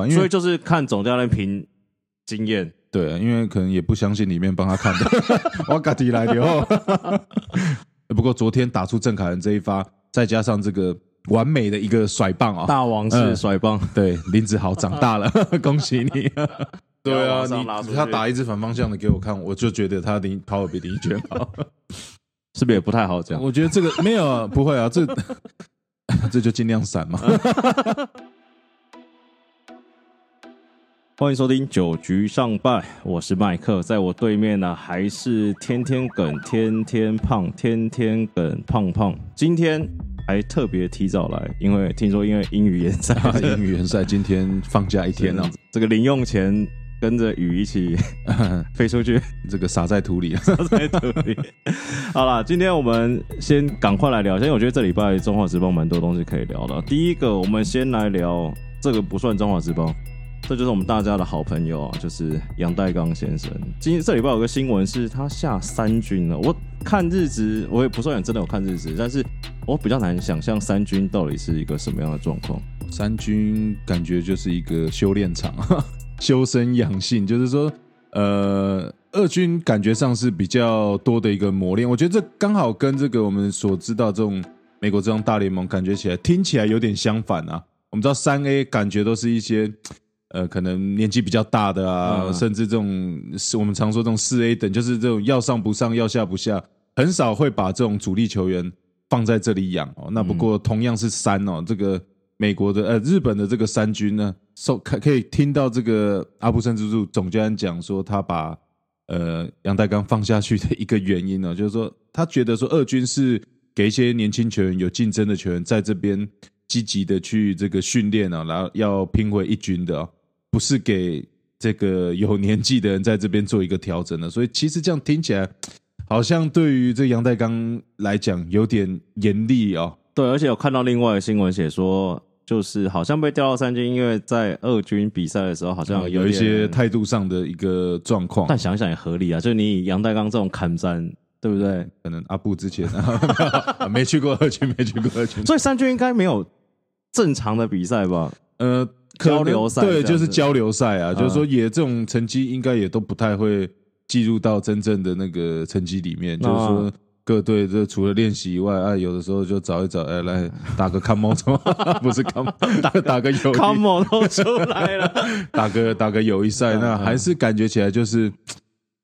快，因为所以就是看总教练凭经验。对，因为可能也不相信里面帮他看的，我嘎迪来的哦。不过昨天打出郑凯文这一发，再加上这个完美的一个甩棒啊，大王式嗯甩棒，对林子豪长大了，恭喜你。对啊，他打一支反方向的给我看，我就觉得他林跑得比林一娟好。是不是也不太好讲？我觉得这个没有啊，不会啊，这这就尽量闪嘛。欢迎收听九局上半，我是麦克，在我对面呢还是天天梗、天天胖、天天梗胖胖。今天还特别提早来，因为听说因为英语联赛，英语联赛今天放假一天 啊，这个零用钱跟着雨一起 飞出去，这个撒在土里。在土里。好啦，今天我们先赶快来聊，因为我觉得这礼拜中华职棒蛮多东西可以聊的。第一个，我们先来聊这个不算中华职棒。这就是我们大家的好朋友啊，就是杨代刚先生。今天这礼拜有个新闻是他下三军了。我看日子，我也不算很真的有看日子，但是我比较难想象三军到底是一个什么样的状况。三军感觉就是一个修炼场，修身养性，就是说，呃，二军感觉上是比较多的一个磨练。我觉得这刚好跟这个我们所知道这种美国这种大联盟感觉起来，听起来有点相反啊。我们知道三 A 感觉都是一些。呃，可能年纪比较大的啊，嗯甚至这种是我们常说这种四 A 等，就是这种要上不上，要下不下，很少会把这种主力球员放在这里养哦。那不过同样是三哦，这个美国的呃日本的这个三军呢，受可可以听到这个阿布森之助总教练讲说，他把呃杨代刚放下去的一个原因呢、就是说他觉得说二军是给一些年轻球员有竞争的球员在这边积极的去这个训练啊，然后要拼回一军的、哦。不是给这个有年纪的人在这边做一个调整的，所以其实这样听起来，好像对于这杨代刚来讲有点严厉哦。对，而且有看到另外的新闻写说，就是好像被调到三军，因为在二军比赛的时候好像有一些态度上的一个状况，但想想也合理啊，就是你以杨代刚这种砍战，对不对？可能阿布之前 没去过二军，没去过二军，所以三军应该没有正常的比赛吧？呃，交流赛对，就是交流赛啊，嗯。就是说也这种成绩应该也都不太会计入到真正的那个成绩里面，就是说。各队这除了练习以外，啊，有的时候就找一找，哎，来打个 come on，不是 come，打打个友谊。Come on 都出来了，打个打个友谊赛，嗯那还是感觉起来就是，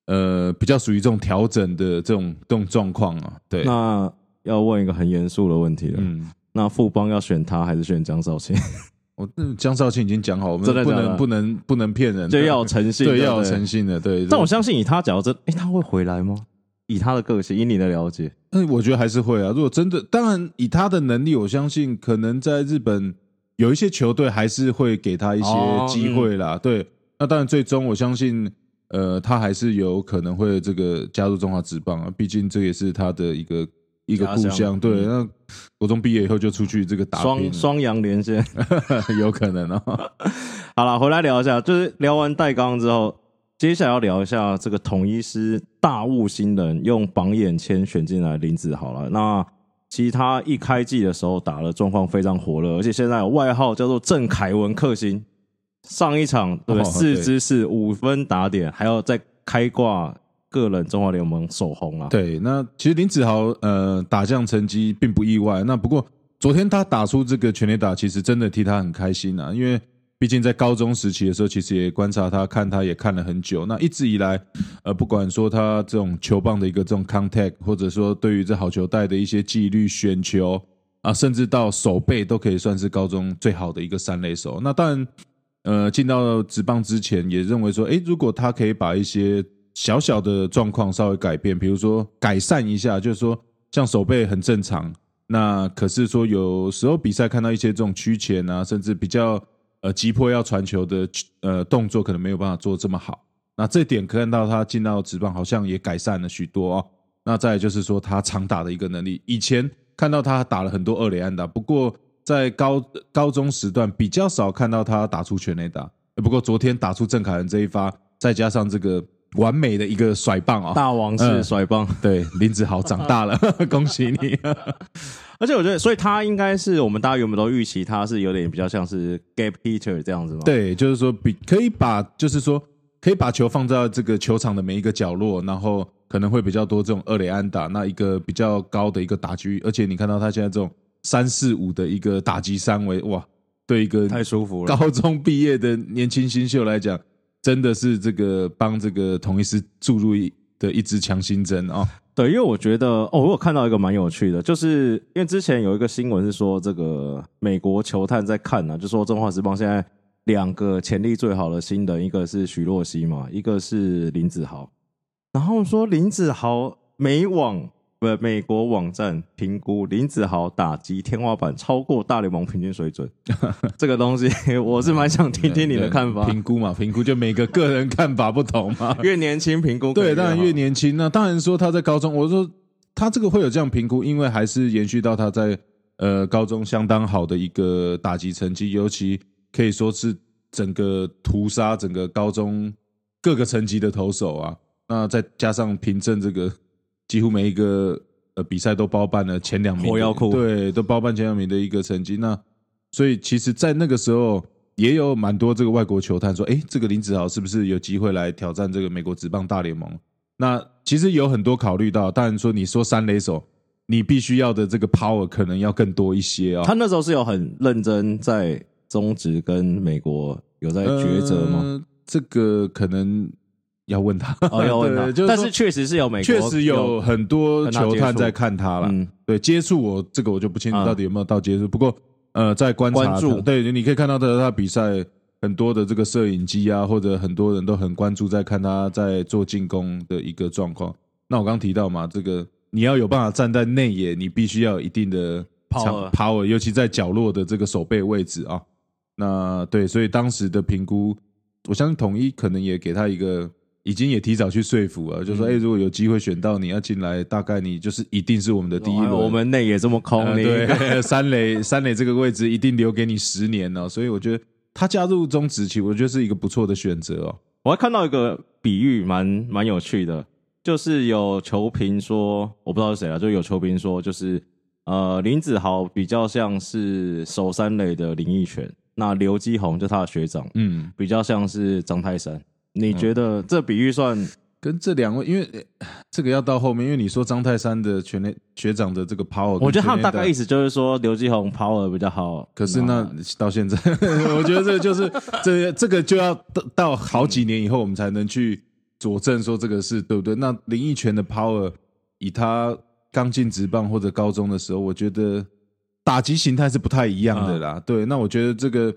呃，比较属于这种调整的这种这种状况啊。对，那要问一个很严肃的问题了，嗯，那富邦要选他还是选江少庆？我那江少庆已经讲好，我们真的假的不能不能不能骗人，就要有诚信，对要有诚信的，对。但我相信以他假如真，哎，他会回来吗？以他的个性，以你的了解，嗯，我觉得还是会啊。如果真的，当然以他的能力，我相信可能在日本有一些球队还是会给他一些哦机会啦。对，那当然最终我相信，呃，他还是有可能会这个加入中华职棒啊。毕竟这也是他的一个一个故乡。对，嗯那国中毕业以后就出去这个打，双双阳连线。有可能哦。好了，回来聊一下，就是聊完戴刚之后，接下来要聊一下这个统一师大物新人用榜眼签选进来林子豪了。那其实他一开季的时候打的状况非常火热，而且现在有外号叫做郑凯文克星。上一场对四支是五分打点，还要再开挂个人中华联盟首红啊。对，那其实林子豪呃打将成绩并不意外。那不过昨天他打出这个全垒打，其实真的替他很开心啊，因为毕竟在高中时期的时候，其实也观察他，看他也看了很久。那一直以来，呃，不管说他这种球棒的一个这种 contact，或者说对于这好球带的一些纪律、选球啊，甚至到手背，都可以算是高中最好的一个三垒手。那当然。呃，进到职棒之前，也认为说，诶，如果他可以把一些小小的状况稍微改变，比如说改善一下，就是说像手背很正常，那可是说有时候比赛看到一些这种曲前啊，甚至比较呃急迫要传球的呃动作，可能没有办法做这么好。那这点看到他进到职棒好像也改善了许多哦。那再就是说他长打的一个能力，以前看到他打了很多二垒安打，不过。在高高中时段比较少看到他打出全垒打，不过昨天打出郑凯文这一发，再加上这个完美的一个甩棒啊、大王式嗯甩棒，对，林子豪长大了，恭喜你！而且我觉得，所以他应该是我们大家原本都预期他是有点比较像是 gap hitter 这样子嘛。，对，就是说比可以把，就是说可以把球放在这个球场的每一个角落，然后可能会比较多这种二垒安打，那一个比较高的一个打击，而且你看到他现在这种三四五的一个打击三维，哇，对一个太舒服了。高中毕业的年轻新秀来讲，真的是这个帮这个同一师注入的一支强心针啊、对，因为我觉得哦，我有看到一个蛮有趣的，就是因为之前有一个新闻是说，这个美国球探在看呢、啊，就说中华职棒现在两个潜力最好的新人，一个是许若曦嘛，一个是林子豪，然后说林子豪美网不美国网站评估林子豪打击天花板超过大联盟平均水准，这个东西 我是蛮想听听你的看法。评估嘛，评估就每个个人看法不同嘛。越年轻评估对，当然越年轻，那当然说他在高中，我说他这个会有这样评估，因为还是延续到他在呃高中相当好的一个打击成绩，尤其可以说是整个屠杀整个高中各个层级的投手啊。那再加上凭证这个几乎每一个呃比赛都包办了前两名，火药库对，都包办前两名的一个成绩。那所以其实，在那个时候也有蛮多这个外国球探说，哎，这个林子豪是不是有机会来挑战这个美国职棒大联盟？那其实有很多考虑到，当然说你说三垒手，你必须要的这个 power 可能要更多一些啊、他那时候是有很认真在中职跟美国有在抉择吗？呃这个可能要问他，哦，要问他。对，就是但是确实是有美国，确实有很多球探在看他了。嗯，对，接触我这个我就不清楚啊到底有没有到接触，不过呃，在观察关注。对，你可以看到他他比赛很多的这个摄影机啊，或者很多人都很关注在看他在做进攻的一个状况。那我刚刚提到嘛，这个你要有办法站在内野，你必须要有一定的 Power power，尤其在角落的这个手背位置啊。那对，所以当时的评估，我相信统一可能也给他一个，已经也提早去说服了，就说，哎、如果有机会选到你要进来，大概你就是一定是我们的第一轮。哎我们内也这么空，呃你对 三垒 三垒这个位置一定留给你十年哦、所以我觉得他加入中职期，我觉得是一个不错的选择哦。我还看到一个比喻蛮蛮有趣的，就是有球评说，我不知道是谁啊，就有球评说，就是呃林子豪比较像是守三垒的林奕泉，那刘基宏就他的学长，嗯，比较像是张泰山。你觉得这比喻算跟这两位，因为呃这个要到后面，因为你说张泰山的全垒学长的这个 power，我觉得他们大概意思。就是说刘继宏 power 比较好，可是那到现在，我觉得这就是这这个就要到到好几年以后，我们才能去佐证说这个是对不对。那林奕泉的 power，以他刚进职棒或者高中的时候，我觉得打击形态是不太一样的啦。对，那我觉得这个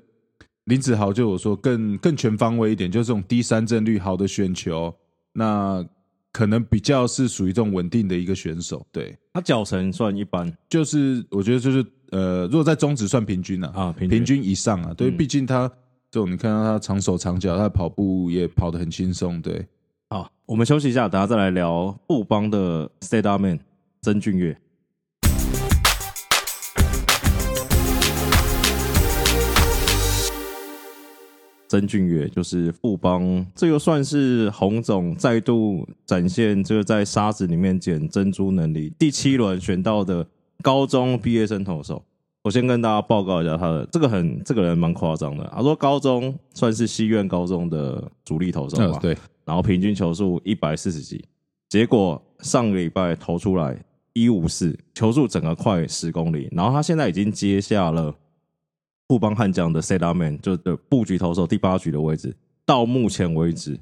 林子豪就有说更更全方位一点，就是这种低三振率好的选球，那可能比较是属于这种稳定的一个选手。对，他脚程算一般就是我觉得就是呃，如果在中职算平均啊，啊，平平均以上啊，对，嗯毕竟他这种你看到他长手长脚，他跑步也跑得很轻松，对。好，我们休息一下，等下再来聊布邦的 State Up Man 曾俊岳。曾俊岳就是富邦，这个算是洪总再度展现这个在沙子里面捡珍珠能力。第七轮选到的高中毕业生投手，我先跟大家报告一下他的这个很这个人蛮夸张的。他说高中算是西苑高中的主力投手吧，呃对，然后平均球速一百四十几，结果上个礼拜投出来一五四，球速整个快十公里，然后他现在已经接下了富邦悍将的 Set Up Man，就的布局投手第八局的位置，到目前为止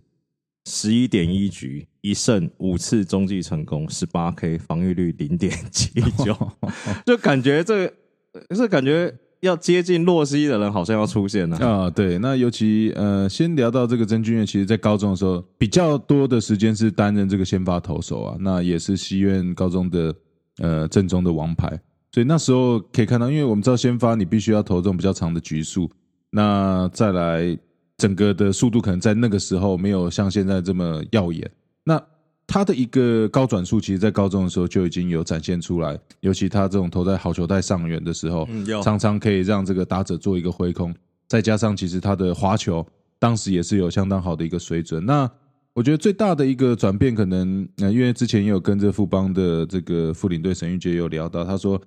十一点一局一胜五次中继成功，十八 K 防御率零点七九，就感觉这个是感觉要接近洛西的人好像要出现了。啊，对，那尤其呃，先聊到这个曾俊岳，其实在高中的时候比较多的时间是担任这个先发投手啊，那也是西苑高中的呃正宗的王牌，所以那时候可以看到，因为我们知道先发你必须要投这种比较长的局数，那再来整个的速度可能在那个时候没有像现在这么耀眼，那。他的一个高转速，其实在高中的时候就已经有展现出来，尤其他这种投在好球带上缘的时候，嗯，常常可以让这个打者做一个挥空，再加上其实他的滑球当时也是有相当好的一个水准。那我觉得最大的一个转变，可能呃，因为之前也有跟着富邦的这个副领队沈玉杰有聊到，他说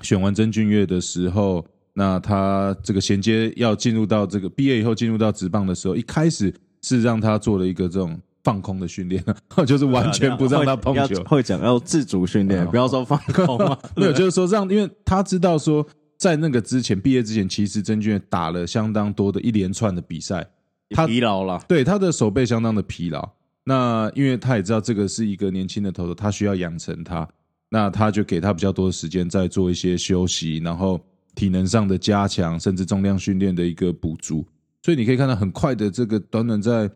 选完曾俊岳的时候，那他这个衔接要进入到这个毕业以后进入到职棒的时候，一开始是让他做了一个这种放空的训练，就是完全不让他碰要球，会讲要自主训练，哦不要说放空啊。没有，就是说让，因为他知道说，在那个之前毕业之前，其实曾俊岳打了相当多的一连串的比赛，他疲劳了，对他的手背相当的疲劳。那因为他也知道这个是一个年轻的投手，他需要养成他，那他就给他比较多的时间在做一些休息，然后体能上的加强，甚至重量训练的一个补足。所以你可以看到很快的这个短短在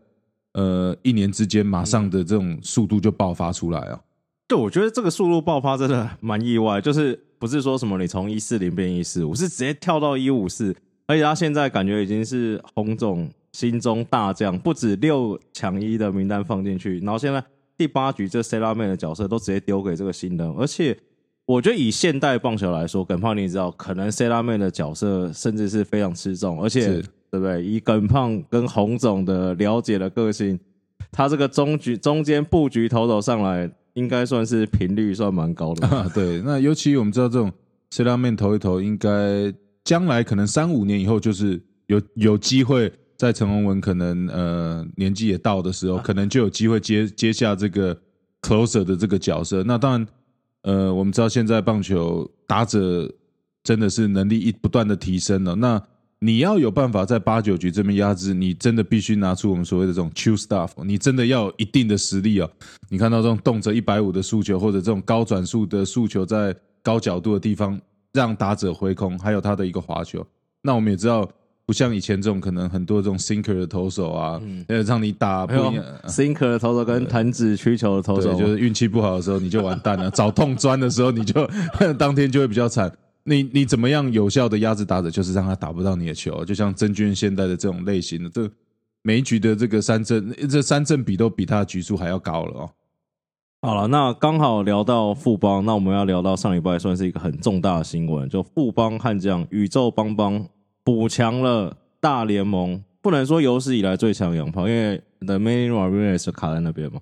呃一年之间，马上的这种速度就爆发出来啊。对，我觉得这个速度爆发真的蛮意外，就是不是说什么你从一四零变一四五，是直接跳到一五四，而且他现在感觉已经是红总心中大将，不止六抢一的名单放进去，然后现在第八局这塞拉妹的角色都直接丢给这个新人，而且我觉得以现代棒球来说，耿胖你也知道，可能塞拉妹的角色甚至是非常吃重，而且是对不对？以耿胖跟洪总的了解的个性，他这个中局中间布局投手上来，应该算是频率算蛮高的。啊，对，那尤其我们知道这种 C 拉面投一投，应该将来可能三五年以后，就是有有机会在陈宏文可能呃年纪也到的时候，可能就有机会接接下这个 closer 的这个角色。那当然，呃，我们知道现在棒球打者真的是能力一不断的提升了。那你要有办法在八九局这边压制，你真的必须拿出我们所谓的这种 Q stuff，你真的要有一定的实力哦。你看到这种动辄一百五的速球，或者这种高转速的速球，在高角度的地方让打者挥空，还有他的一个滑球。那我们也知道，不像以前这种可能很多这种 sinker 的投手啊，呃、让你打不 sinker 的投手跟弹指曲球的投手，对，就是运气不好的时候你就完蛋了，找痛钻的时候你就 当天就会比较惨。你你怎么样有效的压制打者，就是让他打不到你的球，就像曾俊现在的这种类型的，这每一局的这个三振，这三振比都比他的局数还要高了哦。好了，那刚好聊到富邦，那我们要聊到上礼拜算是一个很重大的新闻，就富邦悍将宇宙邦邦补强了大联盟，不能说有史以来最强洋炮，因为 The Main Ramirez 卡在那边嘛。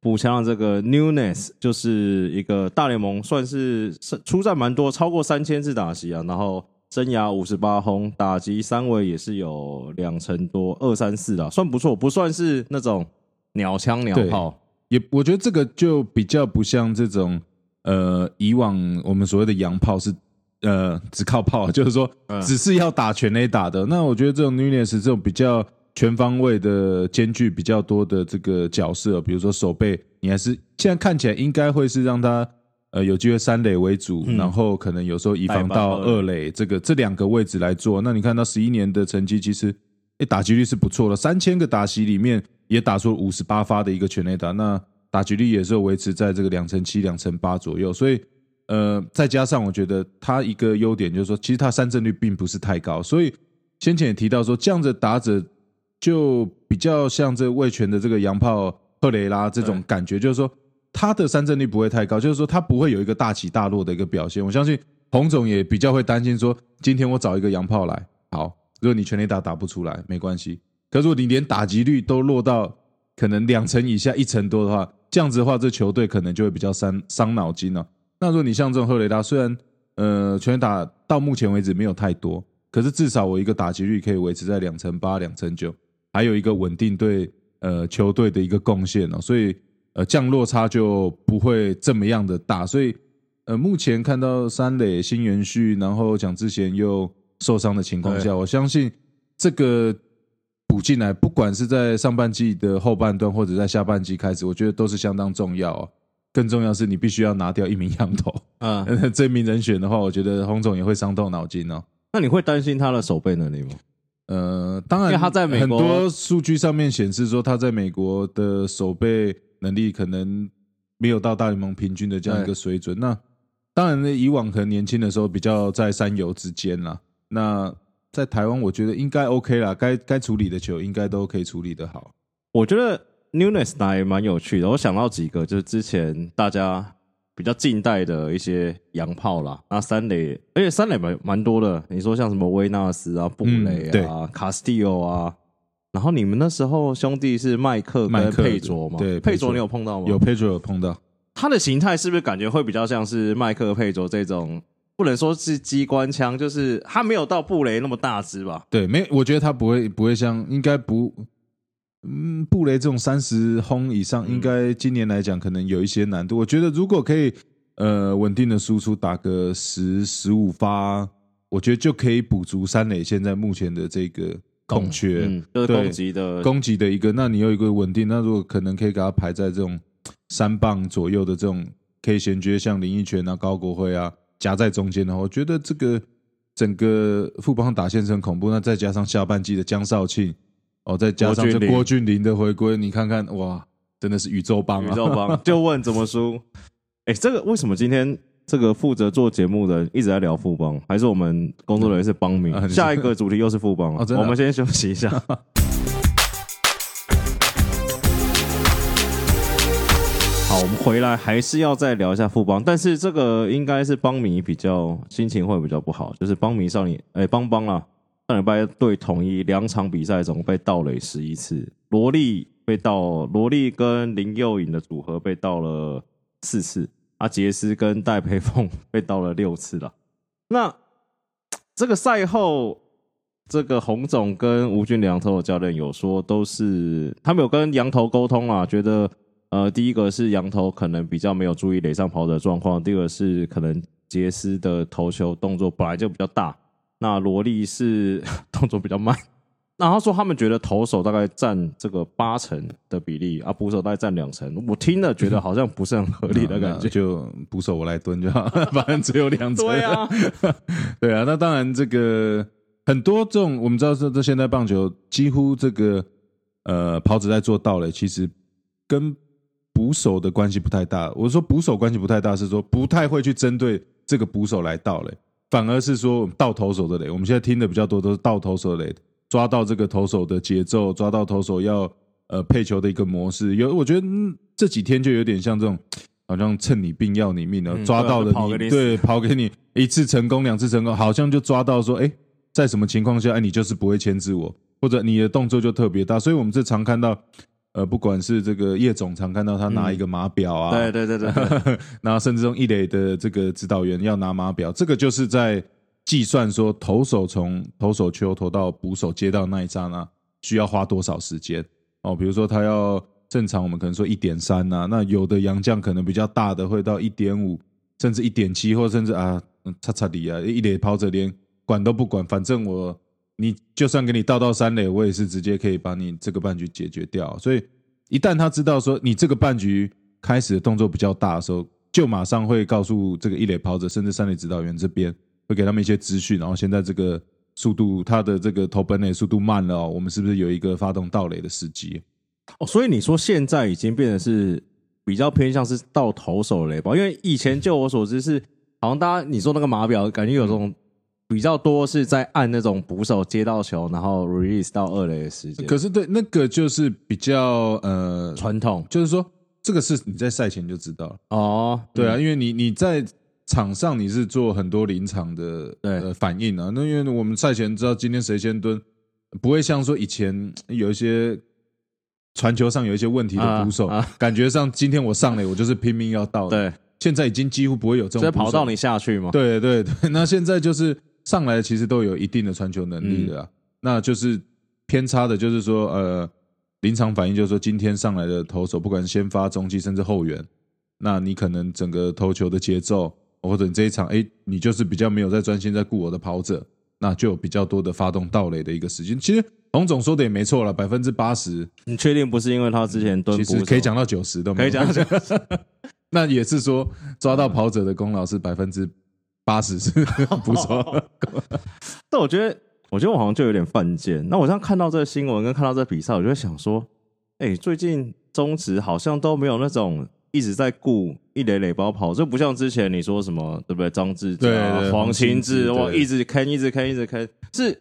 补强了这个 Newness，就是一个大联盟算是出战蛮多，超过三千次打席啊，然后生涯五十八轰，打击三围也是有两成多，二三四啊，算不错，不算是那种鸟枪鸟炮。也我觉得这个就比较不像这种呃以往我们所谓的洋炮是呃只靠炮，就是说嗯。只是要打全垒打的。那我觉得这种 Nunes 这种比较全方位的兼具比较多的这个角色，比如说手背，你还是现在看起来应该会是让他呃有机会三垒为主，嗯。然后可能有时候移防到二二垒。这个这两个位置来做。那你看到十一年的成绩，其实诶打击率是不错的，三千个打席里面也打出五十八发的一个全垒打，那打击率也是维持在这个两成七、两成八左右，所以呃，再加上我觉得他一个优点就是说，其实他三振率并不是太高，所以先前也提到说，这样的打者就比较像这魏权的这个洋炮赫雷拉这种感觉，就是说他的三振率不会太高，就是说他不会有一个大起大落的一个表现。我相信洪总也比较会担心说，今天我找一个洋炮来，好，如果你全力打打不出来没关系，可是如果你连打击率都落到可能两成以下、一成多的话，这样子的话，这球队可能就会比较伤伤脑筋了、那如果你像这种赫雷达，虽然呃全垒打到目前为止没有太多，可是至少我一个打击率可以维持在两成八、两成九，还有一个稳定对呃球队的一个贡献哦，所以呃降落差就不会这么样的大，所以呃目前看到三垒新元旭，然后蒋志贤又受伤的情况下，我相信这个补进来，不管是在上半季的后半段，或者在下半季开始，我觉得都是相当重要哦。更重要是你必须要拿掉一名羊头，嗯，这名人选的话，我觉得洪总也会伤透脑筋哦。那你会担心他的守备能力吗？呃，当然，因为他在美国很多数据上面显示说，他在美国的守备能力可能没有到大联盟平均的这样一个水准。那当然呢，以往可能年轻的时候比较在三游之间啦。那在台湾，我觉得应该 OK 啦，该该处理的球应该都可以处理的好。我觉得 Newness 还蛮有趣的，我想到几个，就是之前大家比较近代的一些洋炮啦，那三垒，而且三垒蛮蛮多的。你说像什么威纳斯啊、布雷啊、卡斯蒂欧啊，然后你们那时候兄弟是麦克跟佩卓吗？对佩卓你有碰到吗？有 Pedro 有碰到，他的形态是不是感觉会比较像是麦克佩卓这种？不能说是机关枪，就是他没有到布雷那么大只吧？对，没，我觉得他不会不会像，应该不，嗯，布雷这种三十轰以上，应该今年来讲可能有一些难度。我觉得如果可以呃稳定的输出，打个十十五发，我觉得就可以补足三垒现在目前的这个空缺。嗯，就是对攻击的攻击的一个，那你有一个稳定，那如果可能可以给他排在这种三棒左右的这种，可以衔接像林奕泉啊、高国辉啊夹在中间的话，我觉得这个整个副帮打线是很恐怖。那再加上下半季的江少庆，哦，再加上这郭俊麟郭俊麟的回归，你看看哇，真的是宇宙帮啊！宇宙帮，就问怎么输？哎，这个为什么今天这个负责做节目的人一直在聊富邦？还是我们工作人员是帮迷？啊下一个主题又是富邦了哦啊我们先休息一下。好，我们回来还是要再聊一下富邦，但是这个应该是邦迷比较心情会比较不好，就是邦迷少年哎邦邦啊，上礼拜对统一两场比赛总共被盗垒十一次，罗莉被盗，罗莉跟林佑颖的组合被盗了四次，啊杰斯跟戴培凤 被盗了六次了。那这个赛后，这个洪总跟吴俊良头的教练有说，都是他们有跟羊头沟通啊，觉得呃，第一个是羊头可能比较没有注意垒上跑的状况，第二个是可能杰斯的投球动作本来就比较大，那萝莉是 动作比较慢。然后说他们觉得投手大概占这个八成的比例，啊，捕手大概占两成。我听了觉得好像不是很合理的 感觉。那就捕手我来蹲就好，反正只有两成。对啊，对啊，那当然这个很多这种我们知道这这现代棒球几乎这个呃跑者在做盗垒，其实跟捕手的关系不太大。我说捕手关系不太大，是说不太会去针对这个捕手来盗垒，反而是说到投手的垒。我们现在听的比较多都是到投手的垒，抓到这个投手的节奏，抓到投手要呃配球的一个模式。有我觉得、嗯这几天就有点像这种。好像趁你病要你命了，嗯抓到了你，对跑给你死对，跑给你一次成功，两次成功，好像就抓到说，哎，在什么情况下，哎，你就是不会牵制我，或者你的动作就特别大，所以我们是常看到，呃，不管是这个叶总常看到他拿一个码表啊，对对对对对，然后 甚至用一垒的这个指导员要拿码表，这个就是在计算说投手从投手球投到捕手接到那一刹那需要花多少时间哦。比如说他要正常，我们可能说一点三呐，那有的洋将可能比较大的会到一点五，甚至一点七，或甚至啊嗯叉叉里啊一垒跑者连管都不管，反正我你就算给你倒到三垒，我也是直接可以把你这个半局解决掉。所以一旦他知道说你这个半局开始的动作比较大的时候，就马上会告诉这个一垒跑者，甚至三垒指导员这边会给他们一些资讯。然后现在这个速度，他的这个投本垒速度慢了哦，我们是不是有一个发动盗垒的时机？哦，所以你说现在已经变得是比较偏向是到投手垒吧？因为以前就我所知是，好像大家你说那个码表，感觉有种比较多是在按那种捕手接到球，然后 release 到二垒的时间。可是对那个就是比较呃，传统。就是说这个是你在赛前就知道。了，哦，对啊，因为你你在场上你是做很多临场的对。呃反应啊，那因为我们赛前知道今天谁先蹲，不会像说以前有一些传球上有一些问题的捕手，啊啊感觉上今天我上垒我就是拼命要到的，对，现在已经几乎不会有这直接种捕手跑到你下去嘛。对对对，那现在就是上来其实都有一定的传球能力的、啊，那就是偏差的，就是说呃，临场反应就是说今天上来的投手，不管先发、中继甚至后援，那你可能整个投球的节奏，或者你这一场哎，你就是比较没有在专心在顾我的跑者，那就有比较多的发动盗垒的一个时间。其实洪总说的也没错了，百分之八十，你确定不是因为他之前蹲？其实可以讲到九十都可以讲到 那也是说抓到跑者的功劳是百分之八十是不错。但我觉得，我觉得我好像就有点犯贱。那我这样看到这个新闻跟看到这比赛，我就会想说，哎、最近中职好像都没有那种一直在顾一垒垒包跑，就不像之前你说什么，对不对？张志对佳、黄清志，哇，黄清志对一直坑，一直坑，一直坑，是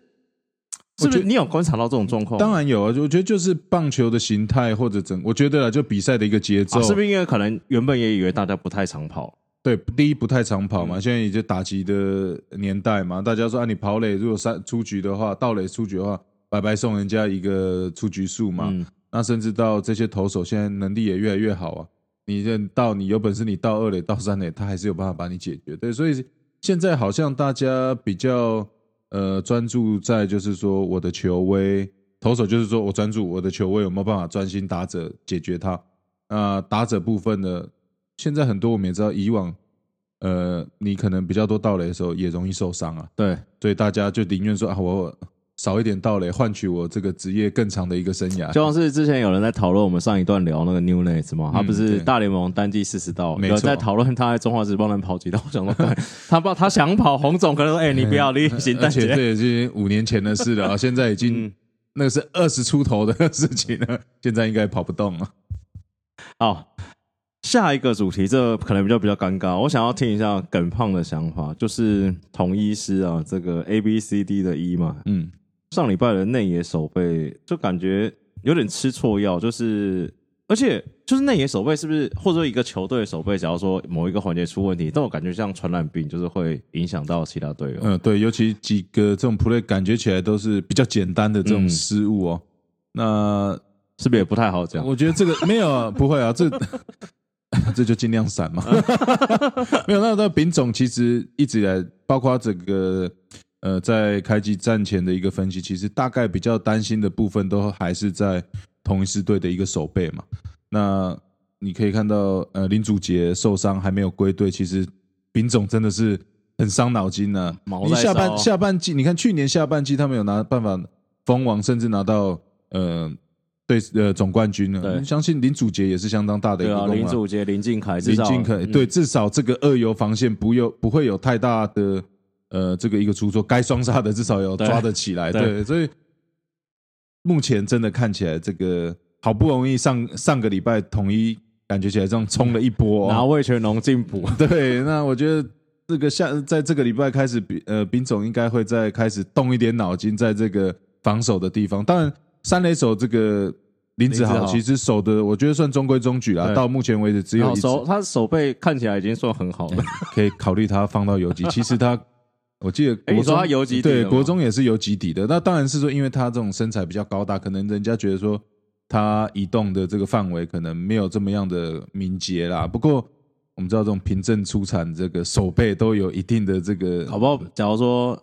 是不是？你有观察到这种状况？当然有啊，我觉得就是棒球的形态或者整，我觉得啊，就比赛的一个节奏，啊，是不是因为可能原本也以为大家不太常跑？对，第一不太常跑嗯嘛，现在也就打击的年代嘛，大家说啊，你跑垒如果三出局的话，盗垒出局的话，白白送人家一个出局数嘛。嗯，那甚至到这些投手现在能力也越来越好啊。你认到你有本事，你到二垒到三垒，他还是有办法把你解决。对，所以现在好像大家比较呃专注在就是说我的球威，投手就是说我专注我的球威有没有办法专心打者解决他。那打者部分呢，现在很多我们也知道，以往呃你可能比较多盗垒的时候也容易受伤啊，对，所以大家就宁愿说啊我少一点盗垒，换取我这个职业更长的一个生涯。就像是之前有人在讨论我们上一段聊那个 New Nats 嘛，他不是大联盟单季四十道，没错。有人在讨论他在中华职棒能跑几道，我想说，他不他想跑，洪总可能说，哎，你不要例行而单节，且这也是五年前的事了啊，现在已经、嗯。那个是二十出头的事情了，现在应该跑不动了。好，下一个主题，这可能比较比较尴尬。我想要听一下耿胖的想法，就是同医师啊，这个 A B C D 的一嘛，嗯，上礼拜的内野守备就感觉有点吃错药，就是而且就是内野守备是不是或者说一个球队的守备，假如说某一个环节出问题，但我感觉像传染病，就是会影响到其他队友。嗯、对，尤其几个这种 play 感觉起来都是比较简单的这种嗯失误哦。那是不是也不太好讲？我觉得这个没有啊，不会啊，这这就尽量闪嘛。没有，那那丙总其实一直以来，包括整个呃在开季战前的一个分析，其实大概比较担心的部分都还是在同一支队的一个守备嘛。那你可以看到，呃，林祖杰受伤还没有归队，其实丙总真的是很伤脑筋呢、毛你下半下半季，你看去年下半季他们有拿办法封王，甚至拿到呃对呃总冠军对了。相信林祖杰也是相当大的一个功劳。林祖杰、林敬凯，林敬凯嗯对，至少这个二游防线不有不会有太大的呃这个一个出错，该双杀的至少有抓得起来。对对，所以目前真的看起来，这个好不容易上上个礼拜统一感觉起来这样冲了一波、拿哦，魏全龙进补。对，那我觉得这个下在这个礼拜开始，比呃丙总应该会再开始动一点脑筋，在这个防守的地方。当然，三垒手这个林子豪其实守的我觉得算中规中矩啦，对到目前为止只有手他手背看起来已经算很好了，可以考虑他放到游击。其实他，我记得哎你国中说他游击底对的吗国中也是游击底的。那当然是说，因为他这种身材比较高大，可能人家觉得说他移动的这个范围可能没有这么样的敏捷啦。不过我们知道，这种凭证出产，这个手背都有一定的这个，好不好？假如说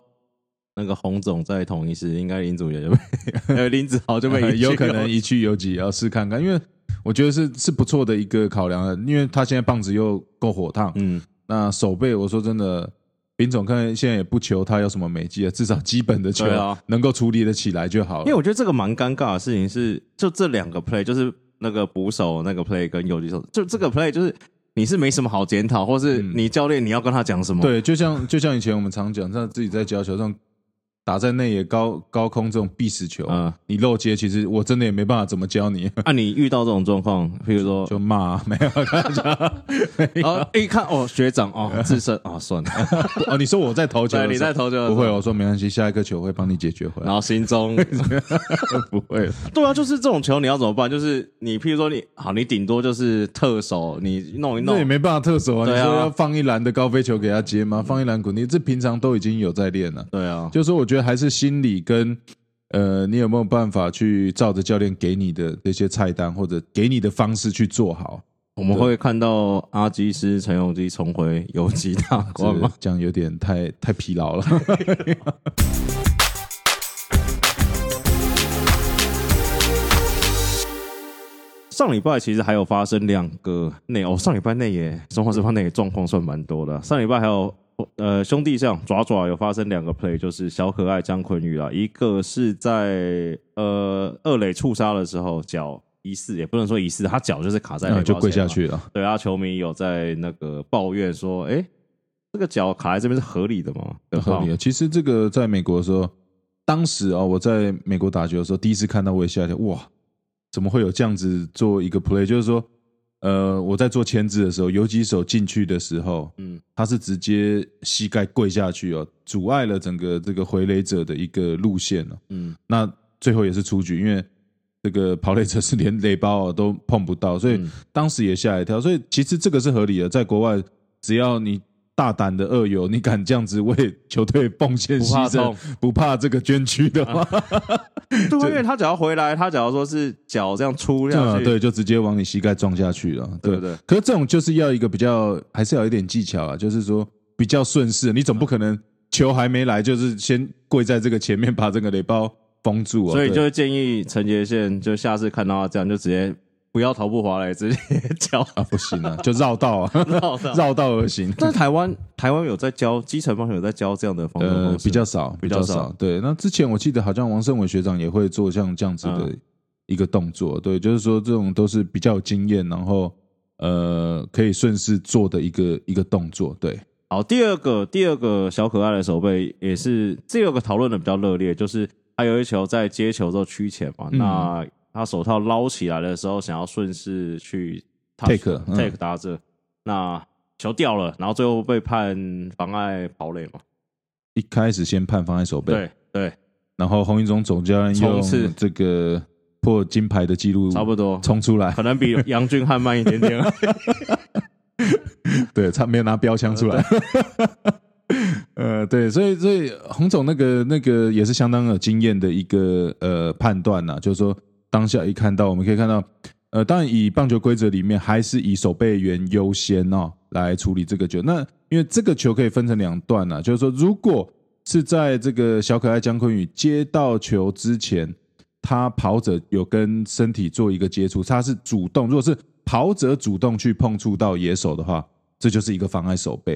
那个洪总在同一时，应该林祖也就被呃林子豪就被有可能一去有几要试看看，因为我觉得是是不错的一个考量啊，因为他现在棒子又够火烫，嗯，那手背，我说真的，林总看现在也不求他有什么美技啊，至少基本的球能够处理得起来就好了。因为我觉得这个蛮尴尬的事情是，就这两个 play，就是那个捕手那个 play 跟游击手，就这个 play 就是你是没什么好检讨，或是嗯你教练你要跟他讲什么？对，就像就像以前我们常讲，像自己在教球上打在内野高高空这种必死球，嗯你漏接，其实我真的也没办法怎么教你，啊，你遇到这种状况，譬如说，就骂、没有开玩笑没有哦，一看哦，学长哦，自身啊，算了，哦，你说我在投球的时候，对，你在投球的时候不会，我说没关系，下一个球会帮你解决回来，然后心中不会。对啊，就是这种球你要怎么办？就是你譬如说你好，你顶多就是特手，你弄一弄，那也没办法特手啊！你对啊说要放一篮的高飞球给他接吗？放一篮滚地，这平常都已经有在练了。对啊，就是说，我觉得还是心理跟呃，你有没有办法去照着教练给你的这些菜单或者给你的方式去做好？我们会看到阿基斯陈永基重回游击大关吗？这这样有点太太疲劳了。上礼拜其实还有发生两个内哦，上礼拜内野中华职棒内野状况算蛮多的。上礼拜还有呃兄弟象爪爪有发生两个 play，就是小可爱张坤宇啦，一个是在呃二垒触杀的时候脚疑似，也不能说疑似，他脚就是卡在垒包然后就跪下。去了。对啊，球迷有在那个抱怨说，哎，这个脚卡在这边是合理的吗？合理的！其实这个在美国的时候，当时啊、我在美国打球的时候，第一次看到我也吓一跳，哇，怎么会有这样子做一个 play？就是说，呃，我在做签字的时候，游击手进去的时候，嗯，他是直接膝盖跪下去哦，阻碍了整个这个回垒者的一个路线了、嗯，那最后也是出局，因为这个跑垒者是连垒包、哦、都碰不到，所以嗯当时也吓一跳。所以其实这个是合理的，在国外只要你大胆的二游，你敢这样子为球队奉献牺牲，不怕这个捐躯的话，对，因为他只要回来，他假如说是脚这样出下去，啊对，就直接往你膝盖撞下去了，对对不对？可是这种就是要一个比较，还是要有一点技巧啊，就是说比较顺势，你总不可能球还没来，就是先跪在这个前面把这个雷包封住啊。所以就建议陈杰宪，就下次看到他这样，就直接不要逃不滑来，直接教啊不行啊，就绕道啊，绕道。绕道而行。但台湾台湾有在教基层棒球有在教这样的方式呃比较少，比较少少。对，那之前我记得好像王胜伟学长也会做像这样子的嗯一个动作，对，就是说这种都是比较有经验，然后呃可以顺势做的一个一个动作，对。好，第二个第二个小可爱的手背也是这个讨论的比较热烈，就是他有一球在接球之后屈前嘛，嗯那他手套捞起来的时候，想要顺势去 Take，嗯。take 打者，那球掉了，然后最后被判妨碍跑垒嘛，一开始先判妨碍手背，对对，然后洪一中总教练用这个破金牌的记录差不多，冲出来，可能比 杨俊汉慢一点点。对，他没有拿标枪出来。呃，对，所以所以洪总那个那个也是相当有经验的一个呃判断呐、就是说当下一看到，我们可以看到，呃，当然以棒球规则里面还是以守备员优先哦来处理这个球。那因为这个球可以分成两段呐、就是说如果是在这个小可爱姜昆宇接到球之前，他跑者有跟身体做一个接触，他是主动，如果是跑者主动去碰触到野手的话，这就是一个妨碍守备。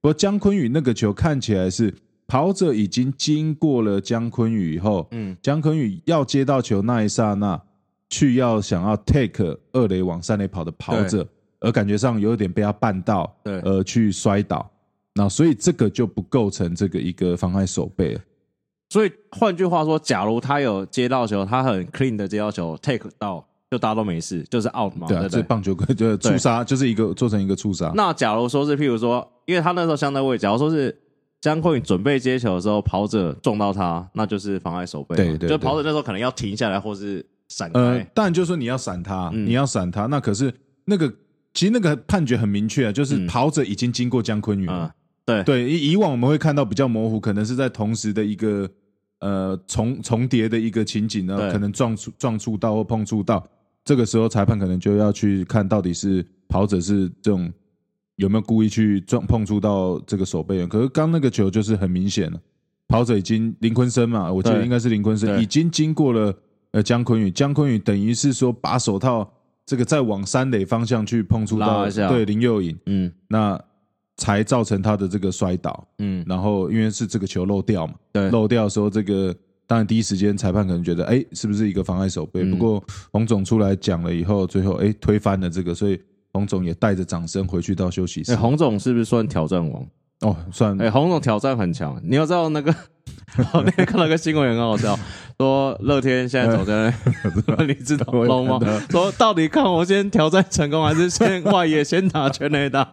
不过姜昆宇那个球看起来是跑者已经经过了姜昆宇以后，嗯，姜昆宇要接到球那一刹那，去要想要 take 二垒往三垒跑的跑者，而感觉上有一点被他绊到，对而去摔倒。那所以这个就不构成这个一个妨碍守备了。所以换句话说，假如他有接到球，他很 clean 的接到球，take 到，就大家都没事，就是 out 嘛，对啊？这棒球规就是触杀，就是一个做成一个触杀。那假如说是，譬如说，因为他那时候相对位，假如说是姜坤宇准备接球的时候，跑者撞到他，那就是妨碍守备嘛。对对对就跑者那时候可能要停下来，或是闪开。呃，当然就是说你要闪他，嗯你要闪他。那可是那个其实那个判决很明确啊，就是嗯跑者已经经过姜坤宇嗯了。，对对，以以往我们会看到比较模糊，可能是在同时的一个呃重重叠的一个情景呢，可能撞触撞触到或碰触到，这个时候裁判可能就要去看到底是跑者是这种有没有故意去撞碰触到这个守备员。可是刚那个球就是很明显了，跑者已经林坤生嘛，我记得对。应该是林坤生，已经经过了呃姜昆宇，姜坤宇等于是说把手套这个再往三垒方向去碰触到对林佑颖，嗯。那才造成他的这个摔倒。嗯，然后因为是这个球漏掉嘛，对，漏掉的时候，这个当然第一时间裁判可能觉得，哎，是不是一个妨碍守备？嗯。不过洪总出来讲了以后，最后哎推翻了这个，所以洪总也带着掌声回去到休息室。哎，洪总是不是算挑战王？哦，算哎，洪总挑战很强。你要知道那个，我 那天看到一个新闻也很好笑，说乐天现在走在，你知道我也龙吗看到？说到底看我先挑战成功，还是先外野先打全垒打？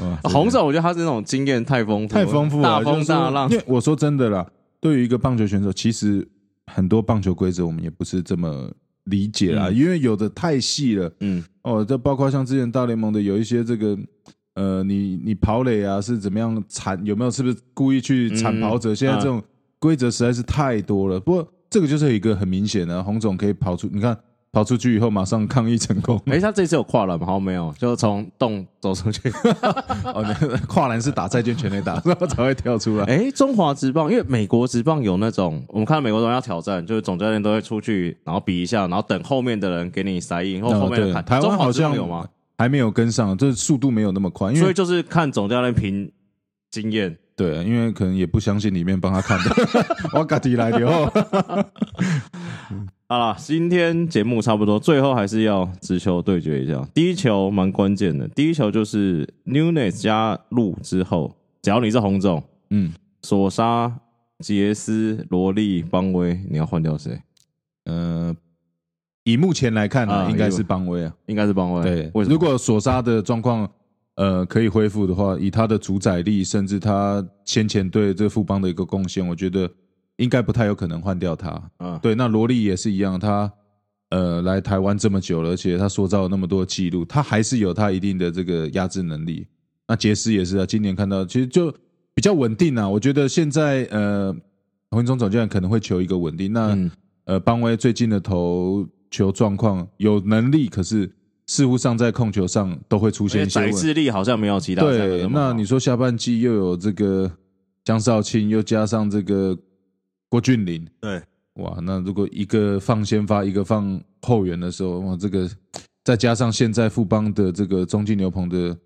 哇洪总，我觉得他是那种经验太丰富，太丰富了，大风就是说大浪因。为我说真的啦，对于一个棒球选手，其实很多棒球规则我们也不是这么理解啦，嗯因为有的太细了。嗯，哦，这包括像之前大联盟的有一些这个，呃，你你跑垒啊是怎么样铲，有没有是不是故意去铲嗯跑者？现在这种规则实在是太多了。不过这个就是有一个很明显的，洪总可以跑出，你看跑出去以后马上抗议成功。哎，他这次有跨栏吗？好像没有，就从洞走出去。哦，那跨栏是打再见全垒打，然后才会跳出来。哎，中华职棒，因为美国职棒有那种，我们看到美国人要挑战，就是总教练都会出去，然后比一下，然后等后面的人给你塞印，或后面。台湾好像有吗？还没有跟上，这速度没有那么快，因为所以就是看总教练凭经验。对，因为可能也不相信里面帮他看的，我嘎迪来的哦。好了，今天节目差不多，最后还是要直球对决一下。第一球蛮关键的，第一球就是 Newness 加入之后，只要你是红总，嗯，索沙、杰斯、罗莉、邦威，你要换掉谁？呃，以目前来看呢、啊应该是邦威啊。应该是邦威。对，为什么？如果索沙的状况呃可以恢复的话，以他的主宰力，甚至他先前对这个富邦的一个贡献，我觉得应该不太有可能换掉他。嗯，对，那罗莉也是一样，他呃来台湾这么久了，而且他塑造了那么多记录，他还是有他一定的这个压制能力。那杰斯也是啊，今年看到其实就比较稳定啊。我觉得现在呃，洪忠总教练可能会求一个稳定。那、嗯呃，邦威最近的投球状况有能力，可是似乎上在控球上都会出现一些问题。载智力好像没有其他对，那你说下半季又有这个江少卿，又加上这个郭俊麟，对哇，那如果一个放先发，一个放后援的时候，哇，这个再加上现在富邦的这个中继牛棚的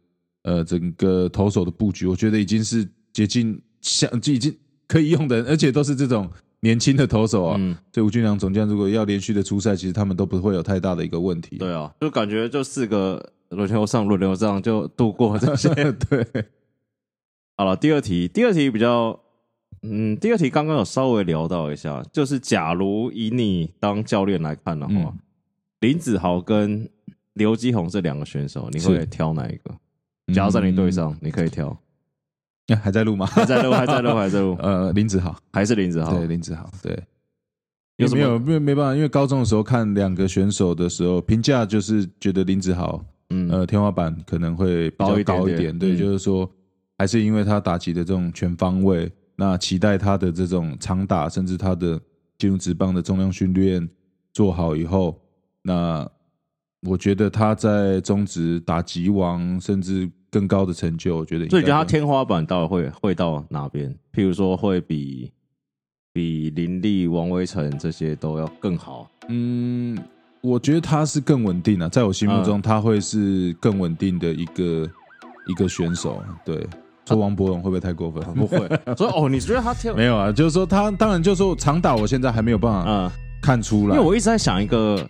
呃整个投手的布局，我觉得已经是接近像就已经可以用的，而且都是这种年轻的投手啊。嗯，所以吴俊良总监如果要连续的出赛，其实他们都不会有太大的一个问题。对啊，就感觉就四个轮流上轮流上就度过这些。对，好了，第二题，第二题比较，嗯，第二题刚刚有稍微聊到一下，就是假如以你当教练来看的话，嗯。林子豪跟刘基宏这两个选手，你会挑哪一个？假如在你队上，你可以挑，嗯还在录吗？还在录，还在录，还在录，呃，林子豪，还是林子豪？对，林子豪，对。有没有没有没办法，因为高中的时候看两个选手的时候，评价就是觉得林子豪嗯，呃天花板可能会比较高一点高一点，对，嗯。就是说还是因为他打击的这种全方位，那期待他的这种长打，甚至他的进入职棒的重量训练做好以后，那我觉得他在中职打击王甚至更高的成就，我觉得所以你觉得他天花板到底会会到哪边？譬如说会比比林立、王威成这些都要更好。嗯，我觉得他是更稳定啊，在我心目嗯中，他会是更稳定的一个一个选手。对，说王伯荣会不会太过分？不会，所以哦，你觉得他跳？没有啊，就是说他当然就是说长打，我现在还没有办法嗯，看出来。因为我一直在想一个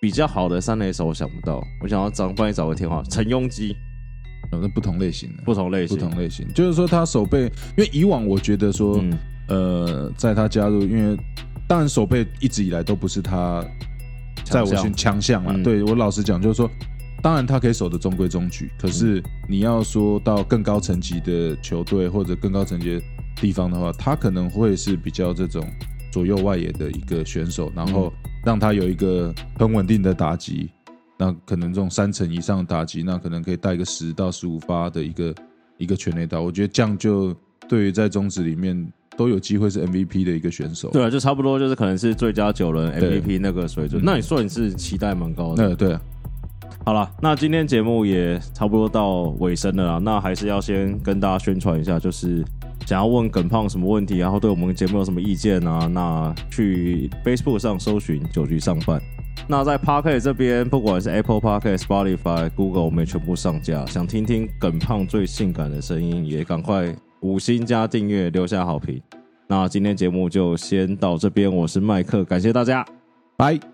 比较好的三垒手，我想不到，我想要找帮你找个天花，陈庸基，反正不同类型的，不同类型，不同类型，就是说他手背，因为以往我觉得说，嗯呃，在他加入，因为当然手背一直以来都不是他在我心强项啊。嗯对我老实讲，就是说，当然他可以守得中规中矩，可是嗯你要说到更高层级的球队或者更高层级的地方的话，他可能会是比较这种左右外野的一个选手，然后嗯让他有一个很稳定的打击。那可能这种三成以上的打击，那可能可以带个十到十五发的一个一个全垒打。我觉得这样就对于在中职里面都有机会是 MVP 的一个选手。对啊，就差不多就是可能是最佳九人 MVP 那个水准。嗯那你说你是期待蛮高的。那对啊，好了，那今天节目也差不多到尾声了啦，那还是要先跟大家宣传一下，就是想要问耿胖什么问题，然后对我们节目有什么意见啊，那去 Facebook 上搜寻九局上半。那在 Pocket 这边，不管是 Apple Pocket、Spotify、Google，我们也全部上架。想听听耿胖最性感的声音，也赶快五星加订阅，留下好评。那今天节目就先到这边，我是麦克，感谢大家。拜。